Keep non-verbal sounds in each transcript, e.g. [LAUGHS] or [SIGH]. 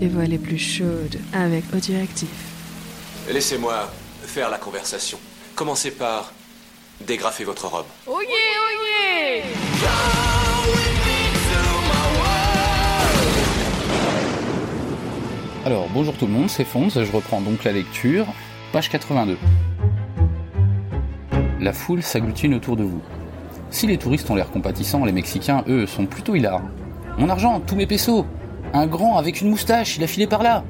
les voix les plus chaudes avec Audioactif. Laissez-moi faire la conversation. Commencez par dégrafer votre robe. Oh yeah, oh yeah Alors, bonjour tout le monde, c'est Fonz, je reprends donc la lecture, page 82. La foule s'agglutine autour de vous. Si les touristes ont l'air compatissants, les Mexicains, eux, sont plutôt hilars. Mon argent, tous mes pesos Un grand avec une moustache, il a filé par là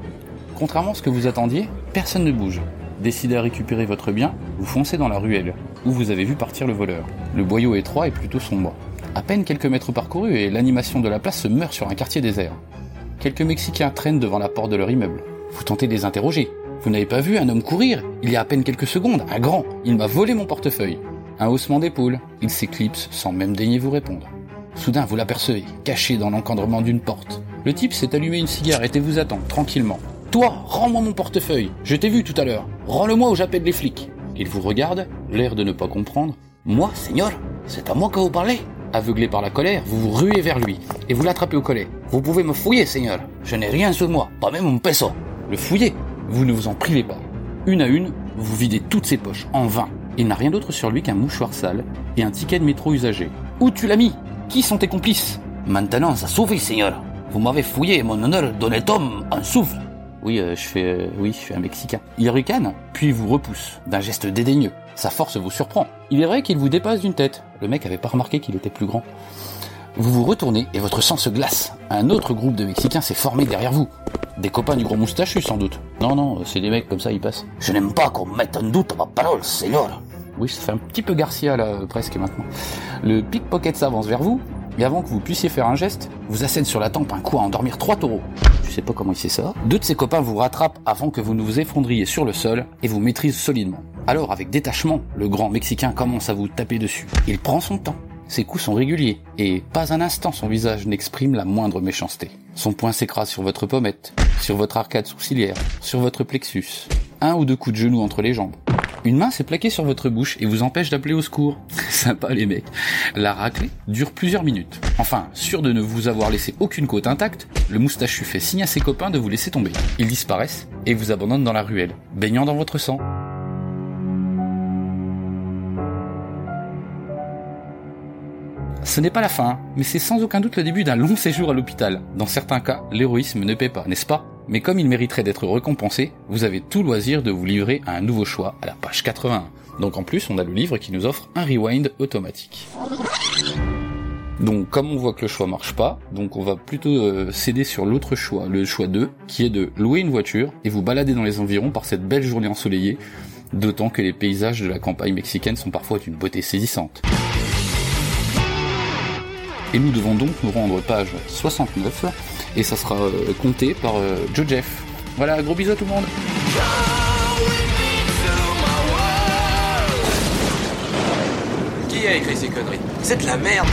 Contrairement à ce que vous attendiez, personne ne bouge. Décidé à récupérer votre bien, vous foncez dans la ruelle, où vous avez vu partir le voleur. Le boyau étroit est plutôt sombre. À peine quelques mètres parcourus et l'animation de la place se meurt sur un quartier désert. Quelques Mexicains traînent devant la porte de leur immeuble. Vous tentez de les interroger. Vous n'avez pas vu un homme courir Il y a à peine quelques secondes, un grand. Il m'a volé mon portefeuille. Un haussement d'épaule. Il s'éclipse sans même daigner vous répondre. Soudain, vous l'apercevez, caché dans l'encadrement d'une porte. Le type s'est allumé une cigarette et vous attend, tranquillement. Toi, rends-moi mon portefeuille. Je t'ai vu tout à l'heure. Rends-le-moi ou j'appelle les flics. Il vous regarde, l'air de ne pas comprendre. Moi, Seigneur C'est à moi que vous parlez Aveuglé par la colère, vous vous ruez vers lui et vous l'attrapez au collet. Vous pouvez me fouiller, Seigneur. Je n'ai rien sur moi, pas même un peso. Le fouiller Vous ne vous en privez pas. Une à une, vous videz toutes ses poches, en vain. Il n'a rien d'autre sur lui qu'un mouchoir sale et un ticket de métro usagé. Où tu l'as mis? Qui sont tes complices? Maintenant, ça suffit, Seigneur. Vous m'avez fouillé mon honneur d'honnête homme en souffle. Oui, euh, je fais, euh, oui, je suis un Mexicain. Il ricane, puis vous repousse, d'un geste dédaigneux. Sa force vous surprend. Il est vrai qu'il vous dépasse d'une tête. Le mec avait pas remarqué qu'il était plus grand. Vous vous retournez et votre sang se glace. Un autre groupe de Mexicains s'est formé derrière vous. Des copains du gros moustachu, sans doute. Non, non, c'est des mecs comme ça, ils passent. Je n'aime pas qu'on mette en doute ma parole, Seigneur. Oui, ça fait un petit peu Garcia, là, presque maintenant. Le pickpocket s'avance vers vous, et avant que vous puissiez faire un geste, vous assène sur la tempe un coup à endormir trois taureaux. Je sais pas comment il sait ça. Deux de ses copains vous rattrapent avant que vous ne vous effondriez sur le sol et vous maîtrisent solidement. Alors, avec détachement, le grand Mexicain commence à vous taper dessus. Il prend son temps. Ses coups sont réguliers, et pas un instant son visage n'exprime la moindre méchanceté. Son poing s'écrase sur votre pommette, sur votre arcade sourcilière, sur votre plexus. Un ou deux coups de genou entre les jambes. Une main s'est plaquée sur votre bouche et vous empêche d'appeler au secours. [LAUGHS] Sympa les mecs. La raclée dure plusieurs minutes. Enfin, sûr de ne vous avoir laissé aucune côte intacte, le moustachu fait signe à ses copains de vous laisser tomber. Ils disparaissent et vous abandonnent dans la ruelle, baignant dans votre sang. Ce n'est pas la fin, mais c'est sans aucun doute le début d'un long séjour à l'hôpital. Dans certains cas, l'héroïsme ne paie pas, n'est-ce pas? Mais comme il mériterait d'être récompensé, vous avez tout loisir de vous livrer à un nouveau choix à la page 81. Donc en plus, on a le livre qui nous offre un rewind automatique. Donc comme on voit que le choix marche pas, donc on va plutôt euh, céder sur l'autre choix, le choix 2, qui est de louer une voiture et vous balader dans les environs par cette belle journée ensoleillée, d'autant que les paysages de la campagne mexicaine sont parfois d'une beauté saisissante. Et nous devons donc nous rendre page 69, et ça sera euh, compté par euh, Joe Jeff. Voilà, gros bisous à tout le monde. Qui a écrit ces conneries? C'est de la merde